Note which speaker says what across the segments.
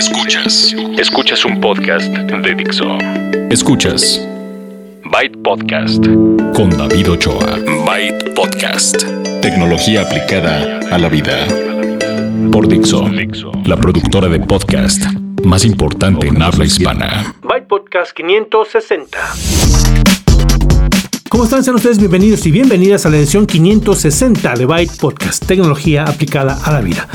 Speaker 1: Escuchas. Escuchas un podcast de Dixo. Escuchas. Byte Podcast. Con David Ochoa. Byte Podcast. Tecnología aplicada a la vida. Por Dixo. La productora de podcast más importante en habla hispana.
Speaker 2: Byte Podcast 560. ¿Cómo están? Sean ustedes bienvenidos y bienvenidas a la edición 560 de Byte Podcast, tecnología aplicada a la vida.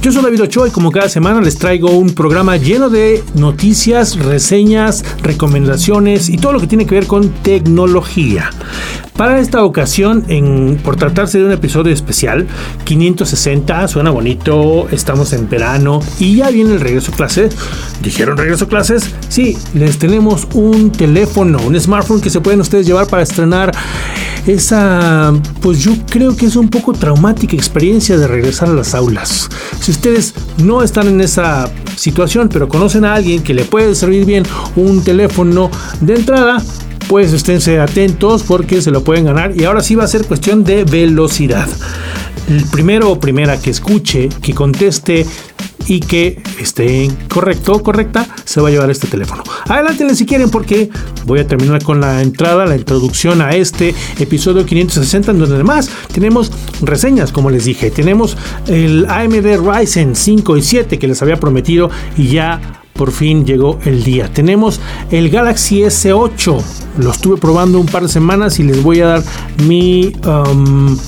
Speaker 2: Yo soy David Ochoa y como cada semana les traigo un programa lleno de noticias, reseñas, recomendaciones y todo lo que tiene que ver con tecnología. Para esta ocasión, por tratarse de un episodio especial, 560, suena bonito, estamos en verano y ya viene el regreso a clases. ¿Dijeron regreso a clases? Sí, les tenemos un teléfono, un smartphone que se pueden ustedes llevar para estrenar esa, pues yo creo que es un poco traumática experiencia de regresar a las aulas. Si ustedes no están en esa situación, pero conocen a alguien que le puede servir bien un teléfono de entrada, pues esténse atentos porque se lo pueden ganar. Y ahora sí va a ser cuestión de velocidad. El primero o primera que escuche, que conteste y que esté correcto o correcta, se va a llevar este teléfono. Adelántenle si quieren porque voy a terminar con la entrada, la introducción a este episodio 560 en donde además tenemos reseñas, como les dije. Tenemos el AMD Ryzen 5 y 7 que les había prometido y ya por fin llegó el día. Tenemos el Galaxy S8. Lo estuve probando un par de semanas y les voy a dar mi um,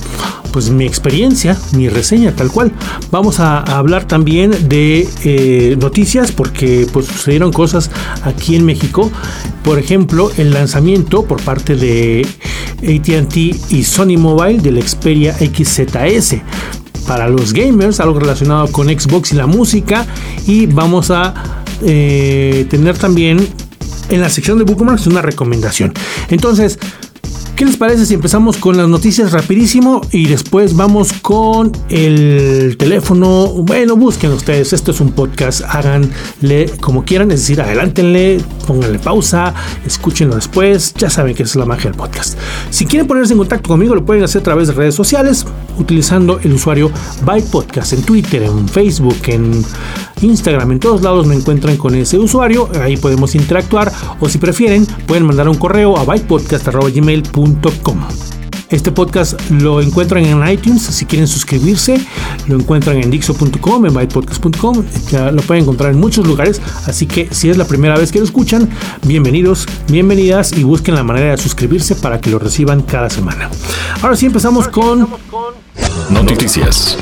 Speaker 2: pues mi experiencia, mi reseña tal cual. Vamos a, hablar también de eh, noticias porque pues sucedieron cosas aquí en México. Por ejemplo, el lanzamiento por parte de ATT y Sony Mobile del Xperia XZS para los gamers, algo relacionado con Xbox y la música. Y vamos a eh, tener también en la sección de bookmarks una recomendación. Entonces, ¿Qué les parece si empezamos con las noticias rapidísimo y después vamos con el teléfono? Bueno, busquen ustedes, esto es un podcast, háganle como quieran, es decir, adelántenle, pónganle pausa, escúchenlo después, ya saben que es la magia del podcast. Si quieren ponerse en contacto conmigo, lo pueden hacer a través de redes sociales, utilizando el usuario Byte Podcast en Twitter, en Facebook, en Instagram, en todos lados me encuentran con ese usuario, ahí podemos interactuar. O si prefieren pueden mandar un correo a bytepodcast.gmail.com este podcast lo encuentran en iTunes, si quieren suscribirse, lo encuentran en dixo.com, en bytepodcast.com, ya lo pueden encontrar en muchos lugares, así que si es la primera vez que lo escuchan, bienvenidos, bienvenidas y busquen la manera de suscribirse para que lo reciban cada semana. Ahora sí empezamos con
Speaker 1: noticias.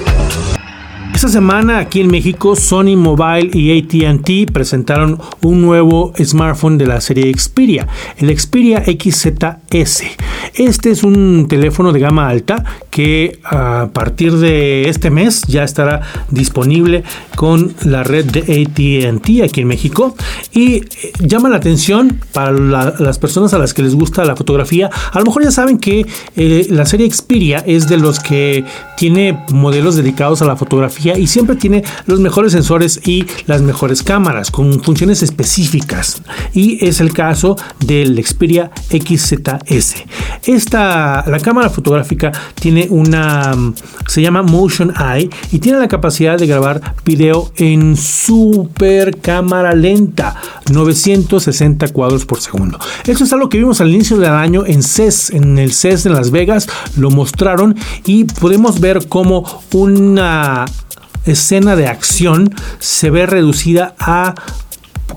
Speaker 2: Esta semana aquí en México Sony Mobile y ATT presentaron un nuevo smartphone de la serie Xperia, el Xperia XZS. Este es un teléfono de gama alta que a partir de este mes ya estará disponible con la red de ATT aquí en México y eh, llama la atención para las personas a las que les gusta la fotografía. A lo mejor ya saben que eh, la serie Xperia es de los que tiene modelos dedicados a la fotografía y siempre tiene los mejores sensores y las mejores cámaras con funciones específicas. Y es el caso del Xperia XZS. Esta, la cámara fotográfica tiene una, se llama Motion Eye y tiene la capacidad de grabar video en super cámara lenta, 960 cuadros por segundo. Esto es algo que vimos al inicio del año en CES, en el CES de Las Vegas, lo mostraron y podemos ver como una escena de acción se ve reducida a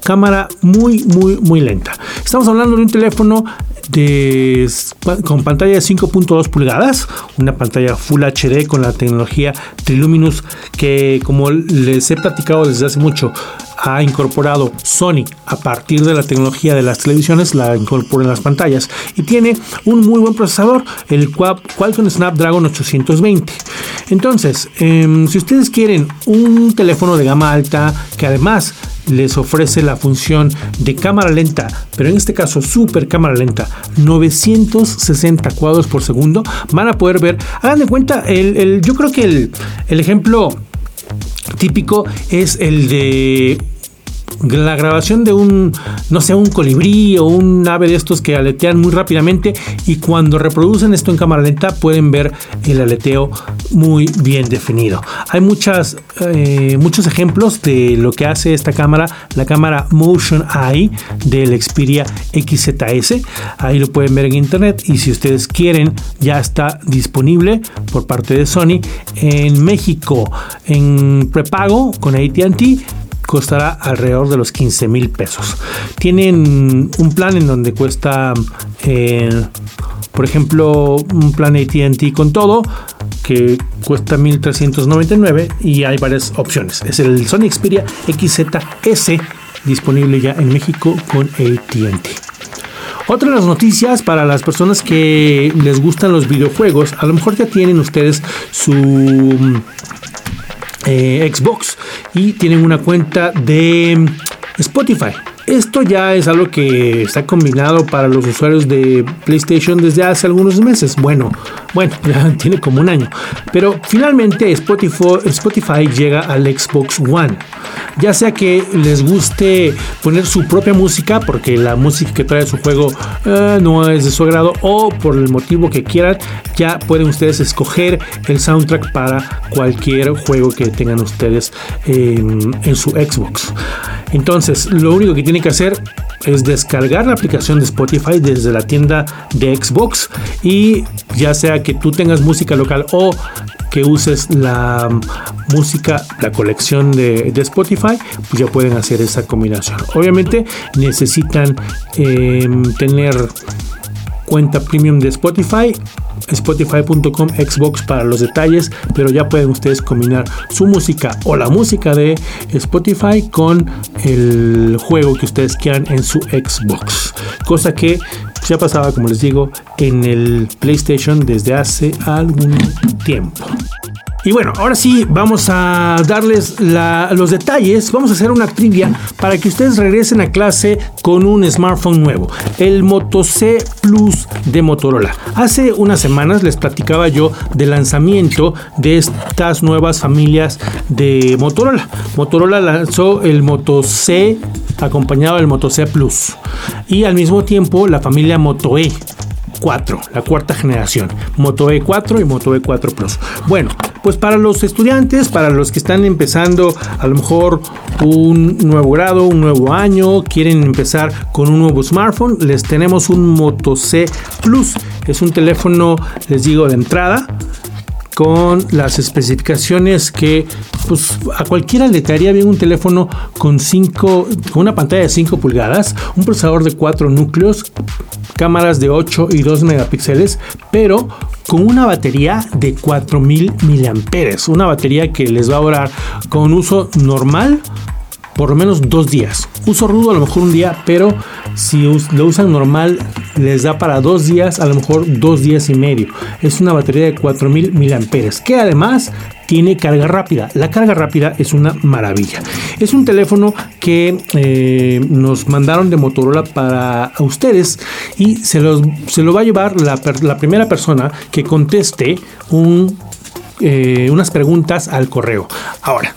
Speaker 2: cámara muy muy muy lenta. Estamos hablando de un teléfono con pantalla de 5.2 pulgadas, una pantalla Full HD con la tecnología Triluminous que como les he platicado desde hace mucho ha incorporado Sony a partir de la tecnología de las televisiones, la incorpora en las pantallas y tiene un muy buen procesador, el Qualcomm Snapdragon 820. Entonces, em, si ustedes quieren un teléfono de gama alta que además les ofrece la función de cámara lenta, pero en este caso super cámara lenta, 960 cuadros por segundo, van a poder ver, hagan de cuenta, el, yo creo que el, el ejemplo típico es el de la grabación de un, no sé, un colibrí o un ave de estos que aletean muy rápidamente y cuando reproducen esto en cámara lenta pueden ver el aleteo muy bien definido. Hay muchas, eh, muchos ejemplos de lo que hace esta cámara, la cámara Motion Eye del Xperia XZS. Ahí lo pueden ver en internet y si ustedes quieren ya está disponible por parte de Sony en México en prepago con ATT costará alrededor de los 15 mil pesos. Tienen un plan en donde cuesta, eh, por ejemplo, un plan ATT con todo que cuesta 1399 y hay varias opciones. Es el Sony Xperia XZS disponible ya en México con ATT. Otra de las noticias para las personas que les gustan los videojuegos, a lo mejor ya tienen ustedes su eh, Xbox y tienen una cuenta de Spotify. Esto ya es algo que está combinado para los usuarios de PlayStation desde hace algunos meses. Bueno, bueno, ya tiene como un año. Pero finalmente Spotify, llega al Xbox One. Ya sea que les guste poner su propia música, porque la música que trae su juego eh, no es de su agrado, o por el motivo que quieran, ya pueden ustedes escoger el soundtrack para cualquier juego que tengan ustedes en su Xbox. Entonces, lo único que tienen que hacer es descargar la aplicación de Spotify desde la tienda de Xbox y ya sea que tú tengas música local o que uses la música, la colección de, Spotify, ya pueden hacer esa combinación. Obviamente necesitan em, tener cuenta premium de Spotify spotify.com Xbox para los detalles, pero ya pueden ustedes combinar su música o la música de Spotify con el juego que ustedes quieran en su Xbox. Cosa que ya pasaba, como les digo, en el PlayStation desde hace algún tiempo. Y bueno, ahora sí vamos a darles los detalles. Vamos a hacer una trivia para que ustedes regresen a clase con un smartphone nuevo, el Moto C Plus de Motorola. Hace unas semanas les platicaba yo del lanzamiento de estas nuevas familias de Motorola. Motorola lanzó el Moto C acompañado del Moto C Plus y al mismo tiempo la familia Moto E. 4, la cuarta generación, Moto E4 y Moto E4 Plus. Bueno, pues para los estudiantes, para los que están empezando a lo mejor un nuevo grado, un nuevo año, quieren empezar con un nuevo smartphone, les tenemos un Moto C Plus. Es un teléfono, les digo, de entrada con las especificaciones que pues a cualquiera le traería bien un teléfono con 5 con una pantalla de 5 pulgadas, un procesador de 4 núcleos, cámaras de 8 y 2 megapíxeles, pero con una batería de 4000 miliamperes, una batería que les va a durar con uso normal por lo menos dos días. Uso rudo a lo mejor un día, pero si lo usan normal les da para dos días, a lo mejor dos días y medio. Es una batería de 4000 miliamperes que además tiene carga rápida. La carga rápida es una maravilla. Es un teléfono que eh, nos mandaron de Motorola para ustedes y se, los, se lo va a llevar la, primera persona que conteste eh, unas preguntas al correo. Ahora,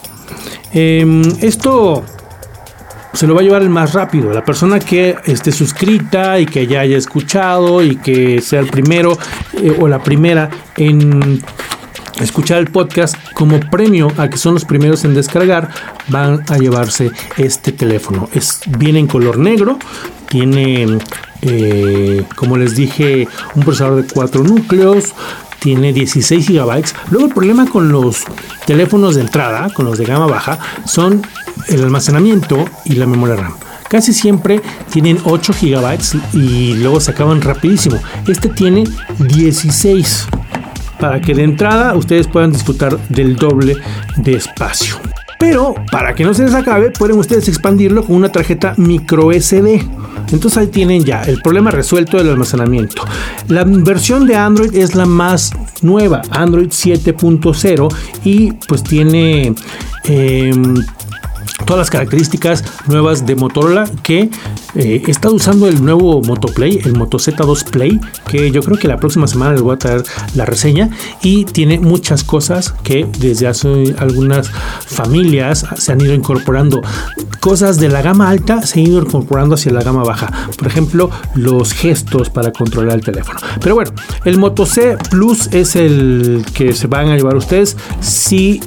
Speaker 2: em, esto se lo va a llevar el más rápido. La persona que esté suscrita y que ya haya escuchado y que sea el primero eh, o la primera en escuchar el podcast como premio a que son los primeros en descargar van a llevarse este teléfono es viene en color negro tiene eh, como les dije un procesador de cuatro núcleos tiene 16 GB. Luego el problema con los teléfonos de entrada, con los de gama baja, son el almacenamiento y la memoria RAM. Casi siempre tienen 8 GB y luego se acaban rapidísimo. Este tiene 16 para que de entrada ustedes puedan disfrutar del doble de espacio. Pero para que no se les acabe, pueden ustedes expandirlo con una tarjeta micro SD. Entonces ahí tienen ya el problema resuelto del almacenamiento. La versión de Android es la más nueva, Android 7.0, y pues tiene... Em, todas las características nuevas de Motorola que eh, está usando el nuevo Moto Play, el Moto Z2 Play, que yo creo que la próxima semana les voy a traer la reseña y tiene muchas cosas que desde hace algunas familias se han ido incorporando cosas de la gama alta se han ido incorporando hacia la gama baja. Por ejemplo, los gestos para controlar el teléfono. Pero bueno, el Moto C Plus es el que se van a llevar ustedes si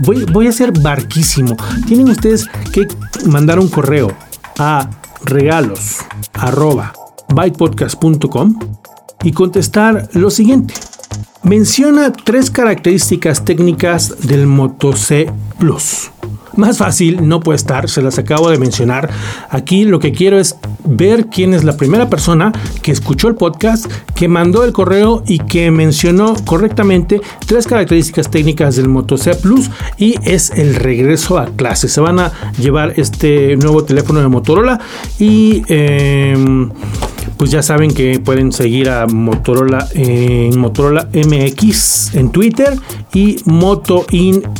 Speaker 2: voy, voy, a ser barquísimo. Tienen ustedes que mandar un correo a regalos bytepodcast.com y contestar lo siguiente. Menciona tres características técnicas del Moto C Plus. Más fácil no puede estar, se las acabo de mencionar. Aquí lo que quiero es ver quién es la primera persona que escuchó el podcast, que mandó el correo y que mencionó correctamente tres características técnicas del Moto C Plus y es el regreso a clase. Se van a llevar este nuevo teléfono de Motorola y em, pues ya saben que pueden seguir a Motorola en Motorola MX en Twitter y Moto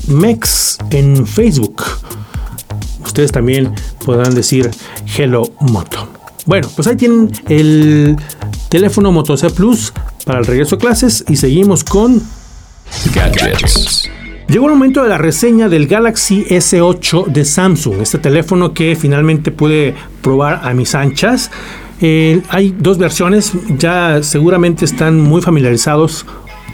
Speaker 2: Mex en Facebook. Ustedes también podrán decir Hello Moto. Bueno, pues ahí tienen el teléfono Moto C Plus para el regreso a clases y seguimos con gadgets. Llegó el momento de la reseña del Galaxy S8 de Samsung, este teléfono que finalmente pude probar a mis anchas. Eh, hay dos versiones, ya seguramente están muy familiarizados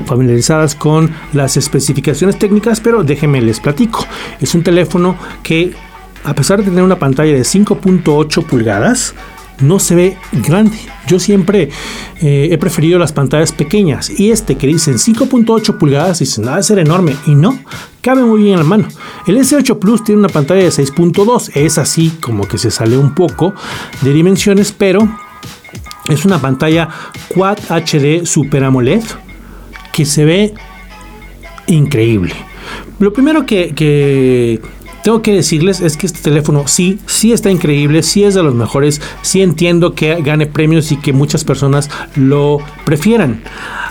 Speaker 2: familiarizadas con las especificaciones técnicas, pero déjenme les platico. Es un teléfono que a pesar de tener una pantalla de 5.8 pulgadas, no se ve grande. Yo siempre eh, he preferido las pantallas pequeñas y este que dicen 5.8 pulgadas dice nada de ser enorme y no, cabe muy bien en la mano. El S8 Plus tiene una pantalla de 6.2, es así como que se sale un poco de dimensiones, pero es una pantalla Quad HD Super AMOLED que se ve increíble. Lo primero que tengo que decirles es que este teléfono sí, sí está increíble, sí es de los mejores, sí entiendo que gane premios y que muchas personas lo prefieran.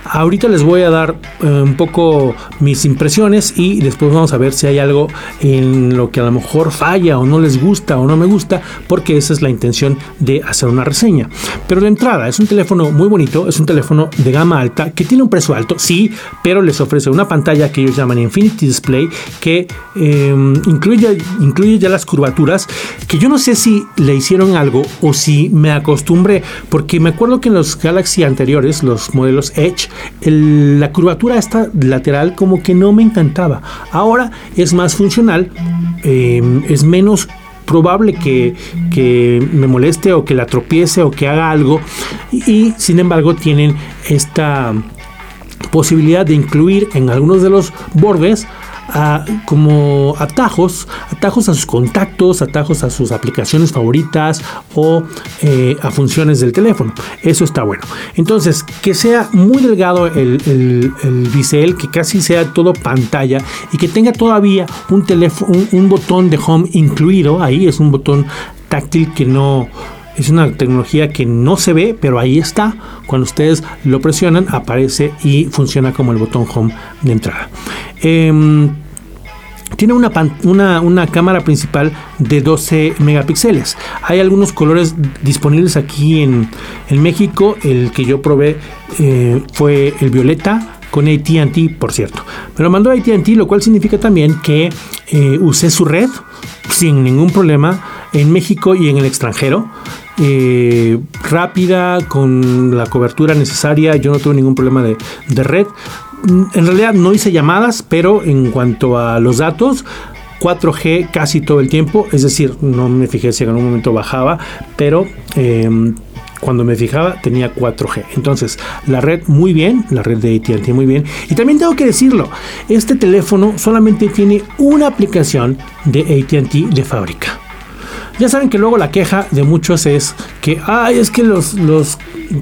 Speaker 2: Ahorita les voy a dar eh, un poco mis impresiones y después vamos a ver si hay algo en lo que a lo mejor falla o no les gusta o no me gusta, porque esa es la intención de hacer una reseña. Pero de entrada, es un teléfono muy bonito, es un teléfono de gama alta que tiene un precio alto, sí, pero les ofrece una pantalla que ellos llaman Infinity Display que em, incluye, incluye ya las curvaturas, que yo no sé si le hicieron algo o si me acostumbré, porque me acuerdo que en los Galaxy anteriores, los modelos Edge, la curvatura esta lateral como que no me encantaba. Ahora es más funcional, eh, es menos probable que, me moleste o que la tropiece o que haga algo y sin embargo tienen esta posibilidad de incluir en algunos de los bordes como atajos, atajos a sus contactos, atajos a sus aplicaciones favoritas o eh, a funciones del teléfono. Eso está bueno. Entonces, que sea muy delgado el, el, bisel, que casi sea todo pantalla y que tenga todavía un teléfono, un botón de home incluido. Ahí es un botón táctil que no es una tecnología que no se ve, pero ahí está. Cuando ustedes lo presionan, aparece y funciona como el botón home de entrada. Em, tiene una, una, cámara principal de 12 megapíxeles. Hay algunos colores disponibles aquí en, México. El que yo probé eh, fue el violeta con ATT, por cierto. Me lo mandó ATT, lo cual significa también que eh, usé su red sin ningún problema en México y en el extranjero. Eh, rápida, con la cobertura necesaria. Yo no tuve ningún problema de, red. En realidad no hice llamadas, pero en cuanto a los datos, 4G casi todo el tiempo. Es decir, no me fijé si en algún momento bajaba, pero em, cuando me fijaba tenía 4G. Entonces, la red muy bien, la red de ATT muy bien. Y también tengo que decirlo, este teléfono solamente tiene una aplicación de ATT de fábrica. Ya saben que luego la queja de muchos es que, ay, es que los, los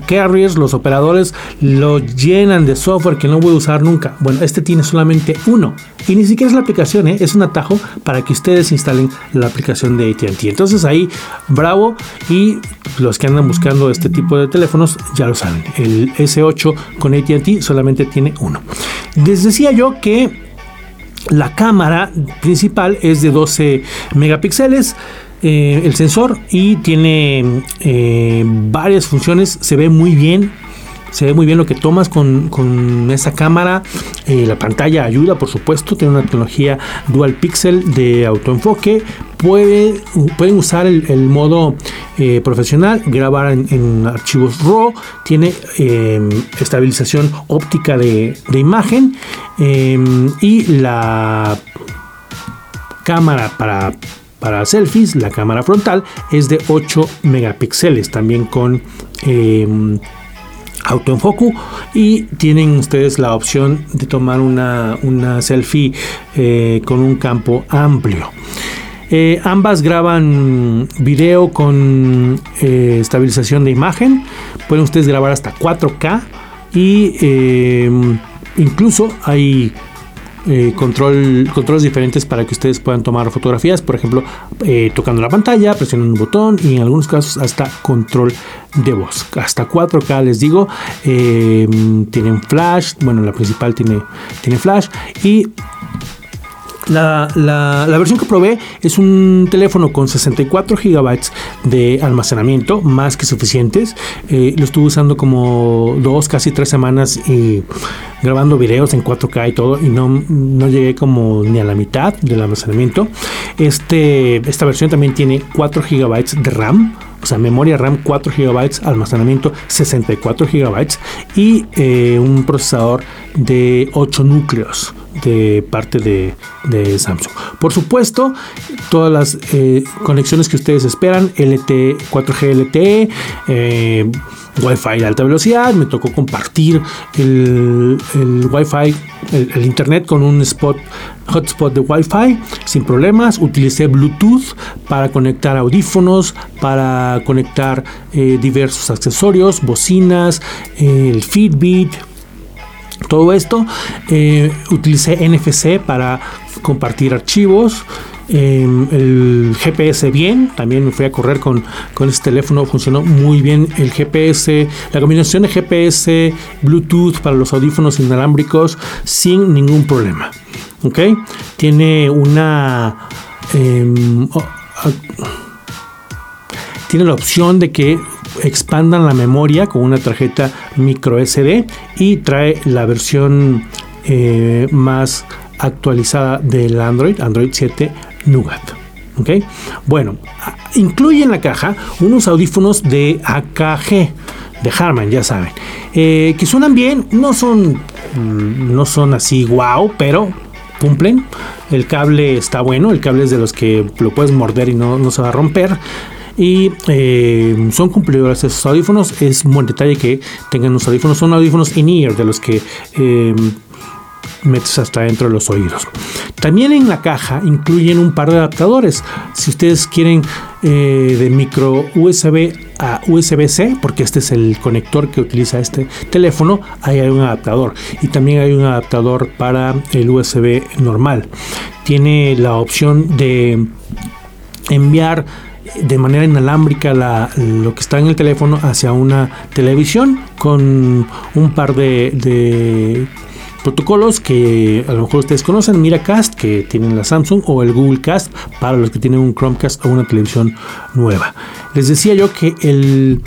Speaker 2: carriers, los operadores, lo llenan de software que no voy a usar nunca. Bueno, este tiene solamente uno. Y ni siquiera es la aplicación, ¿eh? es un atajo para que ustedes instalen la aplicación de ATT. Entonces ahí, bravo. Y los que andan buscando este tipo de teléfonos ya lo saben. El S8 con ATT solamente tiene uno. Les decía yo que la cámara principal es de 12 megapíxeles. Eh, el sensor y tiene eh, varias funciones, se ve muy bien. Se ve muy bien lo que tomas con, con esa cámara. Eh, la pantalla ayuda, por supuesto. Tiene una tecnología dual pixel de autoenfoque. puede, pueden usar el, modo profesional, grabar en, archivos RAW, tiene estabilización óptica de, imagen em, y la cámara para, para selfies, la cámara frontal es de 8 megapíxeles, también con em, autoenfoque y tienen ustedes la opción de tomar una, selfie eh, con un campo amplio. Eh, ambas graban video con eh, estabilización de imagen. Pueden ustedes grabar hasta 4K y incluso hay eh, control, controles diferentes para que ustedes puedan tomar fotografías, por ejemplo, eh, tocando la pantalla, presionando un botón y en algunos casos hasta control de voz. Hasta 4K les digo, eh, tienen flash, bueno, la principal tiene, tiene flash. Y la, la, versión que probé es un teléfono con 64 GB de almacenamiento, más que suficientes. Eh, lo estuve usando como dos, casi tres semanas y grabando videos en 4K y todo, y no, no llegué como ni a la mitad del almacenamiento. Este, esta versión también tiene 4 GB de RAM o sea, memoria RAM 4 GB, almacenamiento 64 GB y eh, un procesador de 8 núcleos de parte de, Samsung. Por supuesto, todas las eh, conexiones que ustedes esperan, LTE, 4G LTE, eh, Wi-Fi de alta velocidad, me tocó compartir el, el Wi-Fi, el, internet con un spot, hotspot de Wi-Fi sin problemas. Utilicé Bluetooth para conectar audífonos, para conectar eh, diversos accesorios, bocinas, el Fitbit, todo esto. Eh, utilicé NFC para compartir archivos. Em, el GPS bien, también me fui a correr con, con este teléfono, funcionó muy bien el GPS, la combinación de GPS, Bluetooth para los audífonos inalámbricos sin ningún problema. ¿Ok? Tiene una... Em, tiene la opción de que expandan la memoria con una tarjeta micro SD y trae la versión eh, más actualizada del Android, Android 7 Nougat. ¿ok? Bueno, incluye en la caja unos audífonos de AKG, de Harman, ya saben, eh, que suenan bien, no son, mm, no son así wow, pero cumplen. El cable está bueno, el cable es de los que lo puedes morder y no, no se va a romper y eh, son cumplidores esos audífonos. Es un buen detalle que tengan los audífonos. Son audífonos in-ear de los que eh, metes hasta dentro de los oídos. También en la caja incluyen un par de adaptadores. Si ustedes quieren eh, de micro USB a USB-C, porque este es el conector que utiliza este teléfono, ahí hay un adaptador. Y también hay un adaptador para el USB normal. Tiene la opción de enviar de manera inalámbrica lo que está en el teléfono hacia una televisión con un par de, protocolos que a lo mejor ustedes conocen, Miracast que tienen la Samsung o el Google Cast para los que tienen un Chromecast o una televisión nueva. Les decía yo que el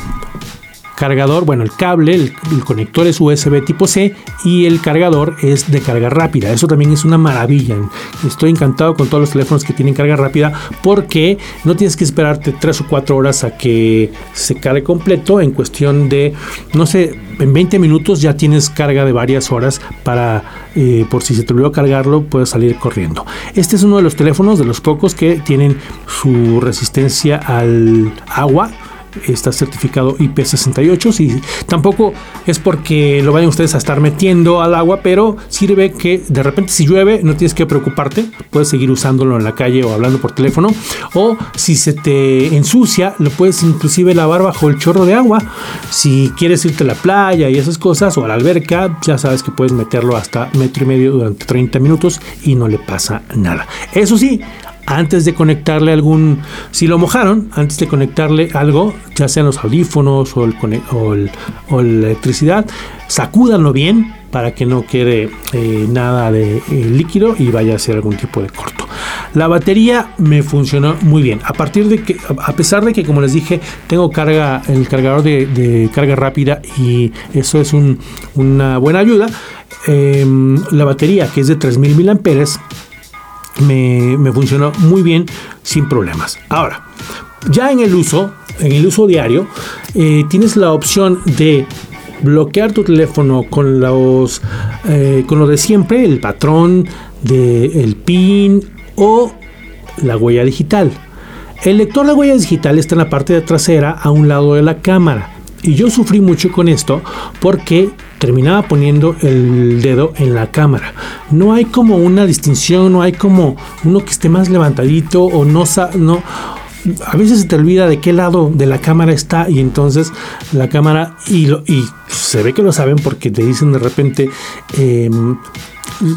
Speaker 2: cargador, bueno, el cable, el, conector es USB tipo C y el cargador es de carga rápida. Eso también es una maravilla. Estoy encantado con todos los teléfonos que tienen carga rápida porque no tienes que esperarte 3 o 4 horas a que se cargue completo. En cuestión de, no sé, en 20 minutos ya tienes carga de varias horas para, eh, por si se te olvidó cargarlo, puedes salir corriendo. Este es uno de los teléfonos de los pocos que tienen su resistencia al agua está certificado IP68. y tampoco es porque lo vayan ustedes a estar metiendo al agua, pero sirve que de repente si llueve no tienes que preocuparte, puedes seguir usándolo en la calle o hablando por teléfono. O si se te ensucia, lo puedes inclusive lavar bajo el chorro de agua. Si quieres irte a la playa y esas cosas o a la alberca, ya sabes que puedes meterlo hasta metro y medio durante 30 minutos y no le pasa nada. Eso sí, antes de conectarle algún, si lo mojaron, antes de conectarle algo, ya sean los audífonos o, la electricidad, sacúdanlo bien para que no quede eh, nada de eh, líquido y vaya a ser algún tipo de corto. La batería me funcionó muy bien. A partir de que, a pesar de que, como les dije, tengo carga, el cargador de, carga rápida y eso es una buena ayuda. Em, la batería que es de 3000 mAh me, funcionó muy bien sin problemas. Ahora, ya en el uso, en el uso diario, eh, tienes la opción de bloquear tu teléfono con los eh, con lo de siempre, el patrón del PIN o la huella digital. El lector de huella digital está en la parte de trasera a un lado de la cámara. Y yo sufrí mucho con esto porque terminaba poniendo el dedo en la cámara. No hay como una distinción, no hay como uno que esté más levantadito o no, no a veces se te olvida de qué lado de la cámara está y entonces la cámara y, y se ve que lo saben porque te dicen de repente em,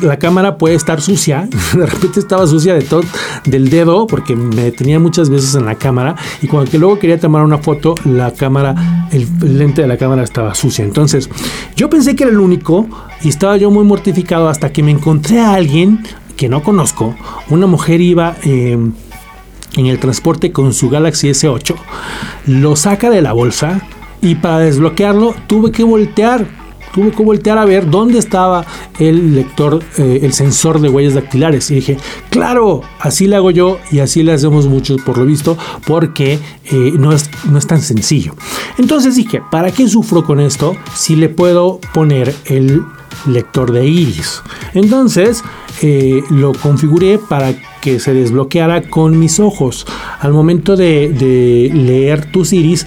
Speaker 2: la cámara puede estar sucia. De repente estaba sucia de todo, del dedo, porque me tenía muchas veces en la cámara. Y cuando luego quería tomar una foto, la cámara, el, lente de la cámara estaba sucia. Entonces, yo pensé que era el único y estaba yo muy mortificado hasta que me encontré a alguien que no conozco. Una mujer iba. Eh, en el transporte con su Galaxy S8, lo saca de la bolsa y para desbloquearlo tuve que voltear tuve que voltear a ver dónde estaba el lector, eh, el sensor de huellas dactilares. Y dije, claro, así le hago yo y así le hacemos muchos por lo visto, porque eh, no, es, no es tan sencillo. Entonces dije, ¿para qué sufro con esto si le puedo poner el lector de iris? Entonces eh, lo configuré para que se desbloqueara con mis ojos. Al momento de, de leer tus iris,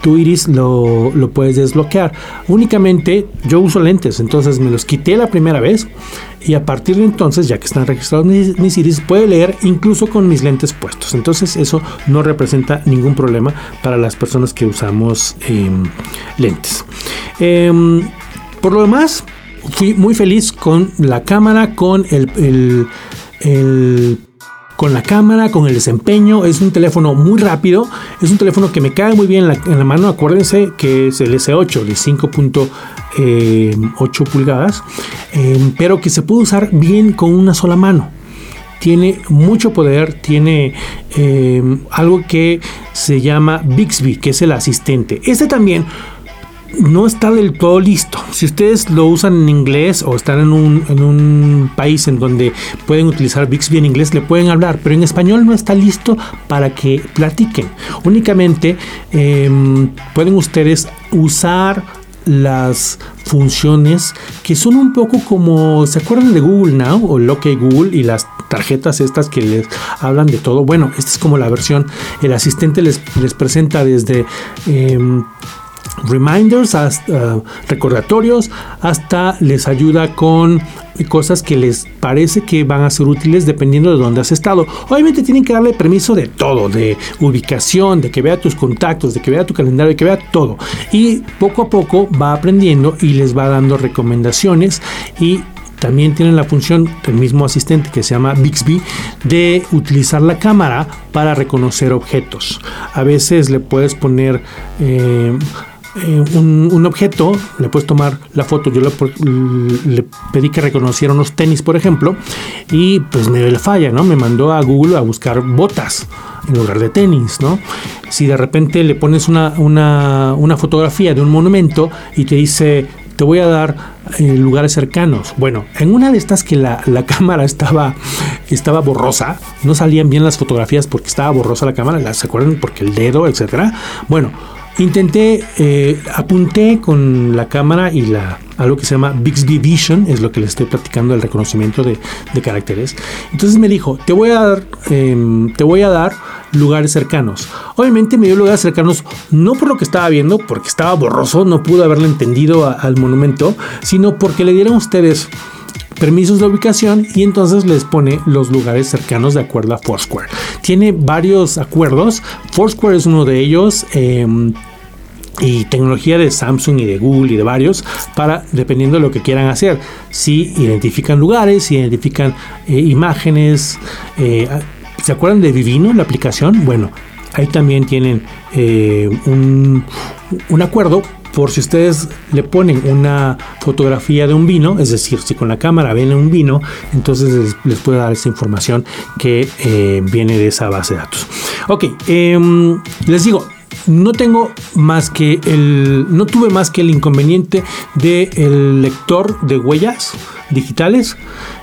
Speaker 2: tu iris lo, puedes desbloquear. Únicamente yo uso lentes, entonces me los quité la primera vez y a partir de entonces, ya que están registrados mis, iris, puede leer incluso con mis lentes puestos. Entonces eso no representa ningún problema para las personas que usamos em, lentes. Em, por lo demás, fui muy feliz con la cámara, con el con la cámara, con el desempeño. Es un teléfono muy rápido. Es un teléfono que me cae muy bien en la, mano. Acuérdense que es el S8 de 5.8 eh, pulgadas, eh, pero que se puede usar bien con una sola mano tiene mucho poder, tiene eh, algo que se llama Bixby, que es el asistente. Este también no está del todo listo. Si ustedes lo usan en inglés o están en un, en un país en donde pueden utilizar Bixby en inglés, le pueden hablar, pero en español no está listo para que platiquen. Únicamente em, pueden ustedes usar las funciones que son un poco como, ¿se acuerdan de Google Now o lo que Google y las tarjetas estas que les hablan de todo? Bueno, esta es como la versión, el asistente les, les presenta desde... Em, reminders, hasta recordatorios, hasta les ayuda con cosas que les parece que van a ser útiles dependiendo de dónde has estado. Obviamente tienen que darle permiso de todo, de ubicación, de que vea tus contactos, de que vea tu calendario, de que vea todo. Y poco a poco va aprendiendo y les va dando recomendaciones y también tienen la función del mismo asistente que se llama Bixby de utilizar la cámara para reconocer objetos. A veces le puedes poner eh, eh, un, objeto, le puedes tomar la foto. Yo le, pedí que reconociera unos tenis, por ejemplo, y pues me le falla, ¿no? Me mandó a Google a buscar botas en lugar de tenis, ¿no? Si de repente le pones una, una, fotografía de un monumento y te dice, te voy a dar eh, lugares cercanos. Bueno, en una de estas que la, la, cámara estaba, estaba borrosa, no salían bien las fotografías porque estaba borrosa la cámara, ¿se acuerdan? Porque el dedo, etcétera. Bueno, Intenté, eh, apunté con la cámara y la algo que se llama Bixby Vision, es lo que le estoy platicando, el reconocimiento de, caracteres. Entonces me dijo, te voy a dar, em, te voy a dar lugares cercanos. Obviamente me dio lugares cercanos no por lo que estaba viendo, porque estaba borroso, no pude haberle entendido al monumento, sino porque le dieron ustedes permisos de ubicación y entonces les pone los lugares cercanos de acuerdo a Foursquare. Tiene varios acuerdos, Foursquare es uno de ellos. Em, y tecnología de Samsung y de Google y de varios para dependiendo de lo que quieran hacer. Si identifican lugares, si identifican eh, imágenes. Eh, ¿Se acuerdan de Vivino, la aplicación? Bueno, ahí también tienen eh, un, un acuerdo por si ustedes le ponen una fotografía de un vino, es decir, si con la cámara ven un vino, entonces les, puede dar esa información que eh, viene de esa base de datos. Ok, em, les digo, no tengo más que el no tuve más que el inconveniente del lector de huellas digitales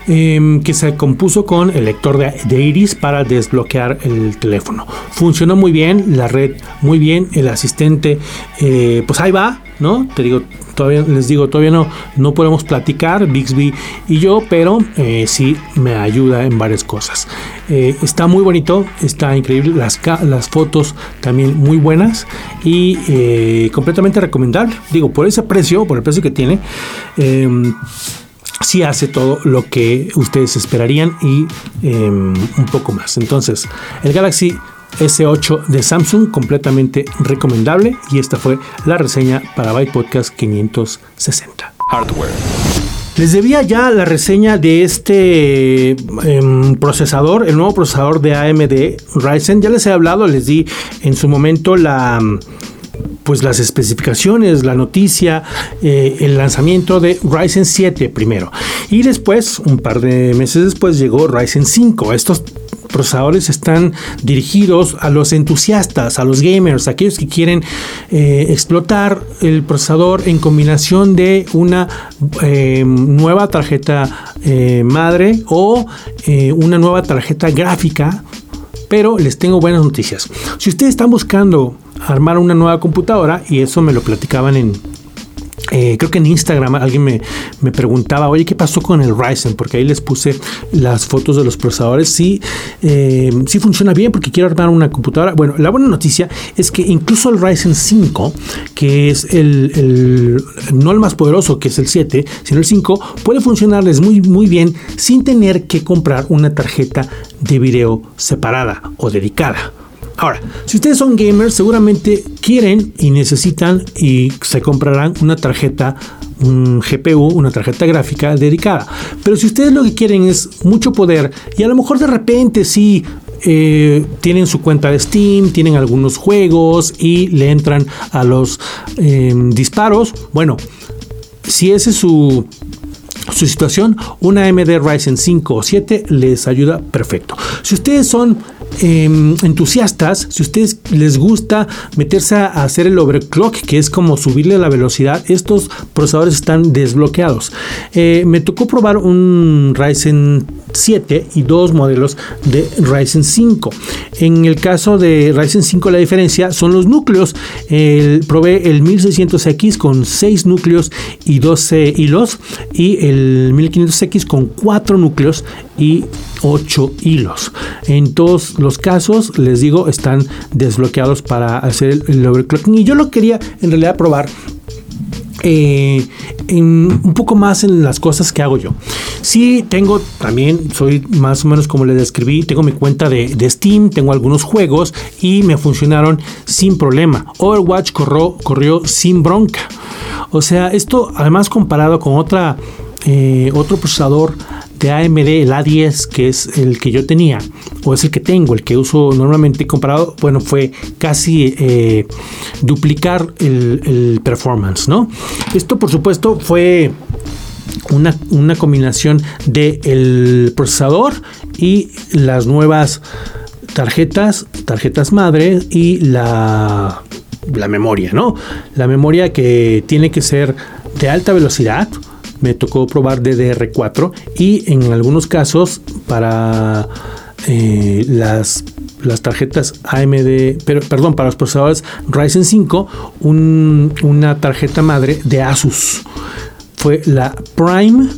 Speaker 2: em, que se compuso con el lector de, iris para desbloquear el teléfono. Funcionó muy bien, la red muy bien, el asistente, eh, pues ahí va, ¿no? Te digo, todavía les digo, todavía no, no podemos platicar, Bixby y yo, pero eh, sí me ayuda en varias cosas. Eh, está muy bonito, está increíble, las, fotos también muy buenas y completamente recomendable. Digo, por ese precio, por el precio que tiene, em, sí hace todo lo que ustedes esperarían y em, un poco más. Entonces, el Galaxy S8 de Samsung completamente recomendable y esta fue la reseña para Byte Podcast 560. Hardware. Les debía ya la reseña de este em, procesador, el nuevo procesador de AMD Ryzen. Ya les he hablado, les di en su momento la pues las especificaciones, la noticia, eh, el lanzamiento de Ryzen 7 primero. Y después, un par de meses después, llegó Ryzen 5. Estos procesadores están dirigidos a los entusiastas, a los gamers, aquellos que quieren eh, explotar el procesador en combinación de una eh, nueva tarjeta madre o una nueva tarjeta gráfica. Pero les tengo buenas noticias. Si ustedes están buscando armar una nueva computadora y eso me lo platicaban en, eh, creo que en Instagram alguien me, me, preguntaba, oye, ¿qué pasó con el Ryzen? Porque ahí les puse las fotos de los procesadores. Sí, eh, sí funciona bien porque quiero armar una computadora. Bueno, la buena noticia es que incluso el Ryzen 5, que es el, el no el más poderoso, que es el 7, sino el 5, puede funcionarles muy, muy bien sin tener que comprar una tarjeta de video separada o dedicada. Ahora, si ustedes son gamers, seguramente quieren y necesitan y se comprarán una tarjeta, un GPU, una tarjeta gráfica dedicada. Pero si ustedes lo que quieren es mucho poder y a lo mejor de repente sí eh, tienen su cuenta de Steam, tienen algunos juegos y le entran a los em, disparos, bueno, si ese es su su situación, una AMD Ryzen 5 o 7 les ayuda perfecto. Si ustedes son Em, entusiastas, si ustedes les gusta meterse a hacer el overclock, que es como subirle la velocidad, estos procesadores están desbloqueados. Eh, me tocó probar un Ryzen 7 y dos modelos de Ryzen 5. En el caso de Ryzen 5 la diferencia son los núcleos. El, probé el 1600X con 6 núcleos y 12 hilos y el 1500X con 4 núcleos y 8 hilos. En todos los casos, les digo, están desbloqueados para hacer el overclocking. Y yo lo quería en realidad probar eh, un poco más en las cosas que hago yo. Sí, tengo también, soy más o menos como le describí, tengo mi cuenta de, Steam, tengo algunos juegos y me funcionaron sin problema. Overwatch corrió, corrió sin bronca. O sea, esto además comparado con otra, eh, otro procesador de AMD, el A10, que es el que yo tenía, o es el que tengo, el que uso normalmente comparado, bueno, fue casi eh, duplicar el, performance, ¿no? Esto, por supuesto, fue una, una combinación del el procesador y las nuevas tarjetas, tarjetas madre y la, la memoria, ¿no? La memoria que tiene que ser de alta velocidad, me tocó probar DDR4 y en algunos casos para eh, las, las tarjetas AMD, pero, perdón, para los procesadores Ryzen 5, una tarjeta madre de Asus. Fue la Prime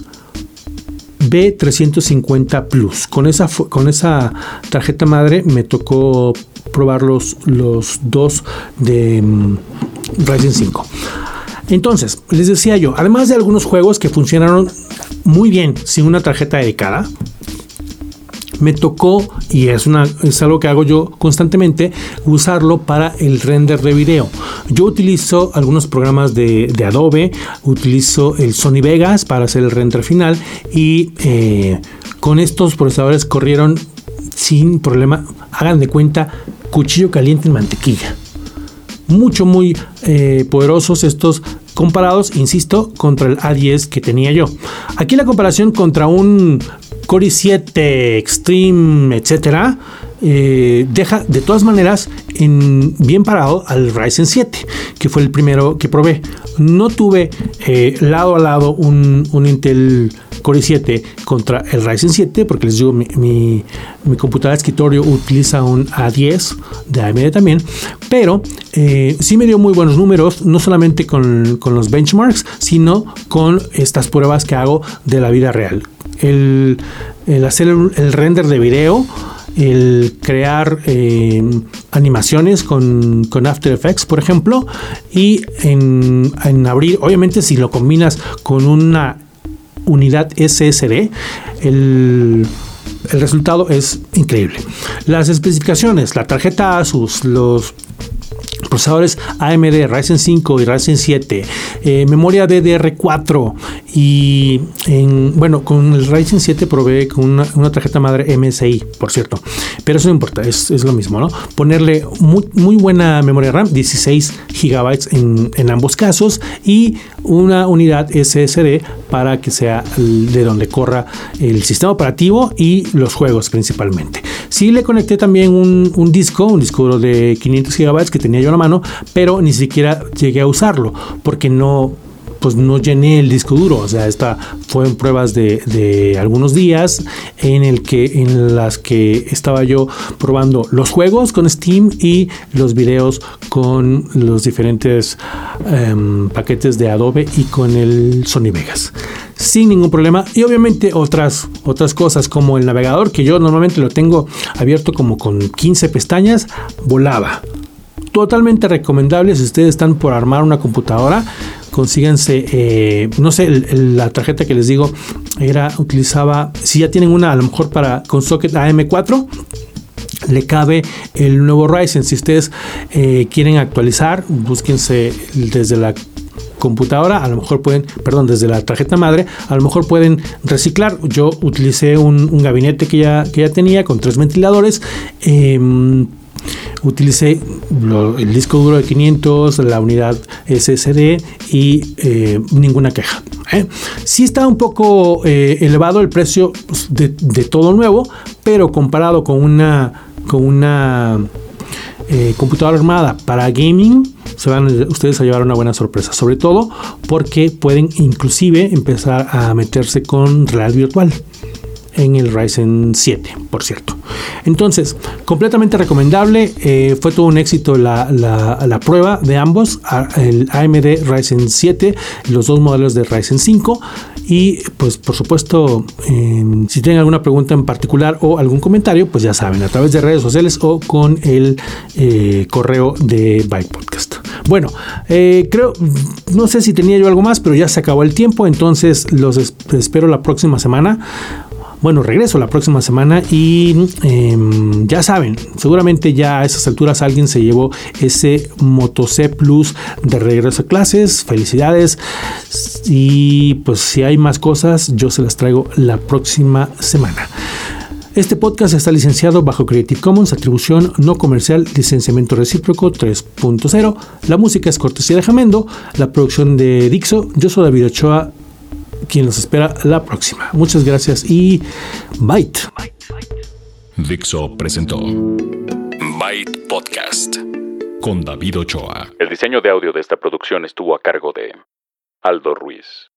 Speaker 2: B350 Plus. Con esa, con esa tarjeta madre me tocó probar los, los dos de mm, Ryzen 5. Entonces, les decía yo, además de algunos juegos que funcionaron muy bien sin una tarjeta dedicada, me tocó, y es, algo que hago yo constantemente, usarlo para el render de video. Yo utilizo algunos programas de, Adobe, utilizo el Sony Vegas para hacer el render final y eh, con estos procesadores corrieron sin problema, hagan de cuenta, cuchillo caliente en mantequilla mucho, muy eh, poderosos estos comparados, insisto, contra el A10 que tenía yo. Aquí la comparación contra un Core i7 Extreme, etcétera, eh, deja de todas maneras en bien parado al Ryzen 7, que fue el primero que probé. No tuve eh, lado a lado un, un Intel Core i7 contra el Ryzen 7, porque les digo, mi, mi, computadora de escritorio utiliza un A10 de AMD también, pero eh, sí me dio muy buenos números, no solamente con, con, los benchmarks, sino con estas pruebas que hago de la vida real. El, el hacer el, render de video, el crear eh, animaciones con, con, After Effects, por ejemplo, y en, en, abrir, obviamente si lo combinas con una unidad SSD, el, el resultado es increíble. Las especificaciones, la tarjeta Asus, los procesadores AMD Ryzen 5 y Ryzen 7, eh, memoria DDR4 y en, bueno, con el Ryzen 7 probé con una, tarjeta madre MSI, por cierto, pero eso no importa, es, lo mismo, ¿no? Ponerle muy, muy, buena memoria RAM, 16 GB en, en ambos casos y una unidad SSD para que sea de donde corra el sistema operativo y los juegos principalmente. Sí le conecté también un, un disco, un disco de 500 GB que tenía yo la mano, pero ni siquiera llegué a usarlo porque no pues no llené el disco duro. O sea, esta fue en pruebas de, algunos días en el que en las que estaba yo probando los juegos con Steam y los videos con los diferentes em, paquetes de Adobe y con el Sony Vegas sin ningún problema y obviamente otras otras cosas como el navegador que yo normalmente lo tengo abierto como con 15 pestañas volaba totalmente recomendable si ustedes están por armar una computadora consíganse, eh, no sé, la tarjeta que les digo era, utilizaba, si ya tienen una a lo mejor para con socket AM4, le cabe el nuevo Ryzen. Si ustedes eh, quieren actualizar, búsquense desde la computadora, a lo mejor pueden, perdón, desde la tarjeta madre, a lo mejor pueden reciclar. Yo utilicé un, gabinete que ya, que ya tenía con tres ventiladores. Em, utilicé el disco duro de 500, la unidad SSD y eh, ninguna queja. ¿eh? Sí está un poco eh, elevado el precio pues, de, todo nuevo, pero comparado con una, con una computadora armada para gaming, se van ustedes a llevar una buena sorpresa, sobre todo porque pueden inclusive empezar a meterse con realidad virtual en el Ryzen 7, por cierto. Entonces, completamente recomendable. Eh, fue todo un éxito la, la, prueba de ambos, el AMD Ryzen 7, los dos modelos de Ryzen 5. Y pues por supuesto, si tienen alguna pregunta en particular o algún comentario, pues ya saben, a través de redes sociales o con el eh, correo de Byte Podcast. Bueno, eh, creo, no sé si tenía yo algo más, pero ya se acabó el tiempo, entonces los espero la próxima semana bueno, regreso la próxima semana y em, ya saben, seguramente ya a esas alturas alguien se llevó ese Moto C Plus de regreso a clases. Felicidades. Y pues si hay más cosas, yo se las traigo la próxima semana. Este podcast está licenciado bajo Creative Commons, atribución no comercial, licenciamiento recíproco 3.0. La música es cortesía de Jamendo, la producción de Dixo. Yo soy David Ochoa quien los espera la próxima. Muchas gracias y Byte.
Speaker 1: Dixo presentó Byte Podcast con David Ochoa. El diseño de audio de esta producción estuvo a cargo de Aldo Ruiz.